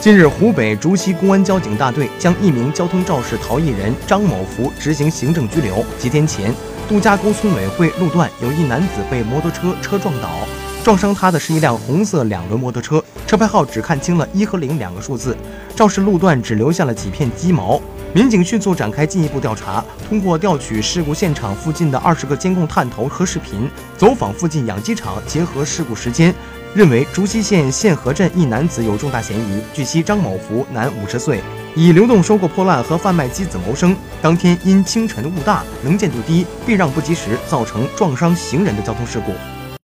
近日，湖北竹溪公安交警大队将一名交通肇事逃逸人张某福执行行政拘留。几天前，杜家沟村委会路段有一男子被摩托车车撞倒，撞伤他的是一辆红色两轮摩托车，车牌号只看清了一和零两个数字，肇事路段只留下了几片鸡毛。民警迅速展开进一步调查，通过调取事故现场附近的二十个监控探头和视频，走访附近养鸡场，结合事故时间。认为竹溪县县河镇一男子有重大嫌疑。据悉，张某福，男，五十岁，以流动收购破烂和贩卖鸡子谋生。当天因清晨雾大，能见度低，避让不及时，造成撞伤行人的交通事故。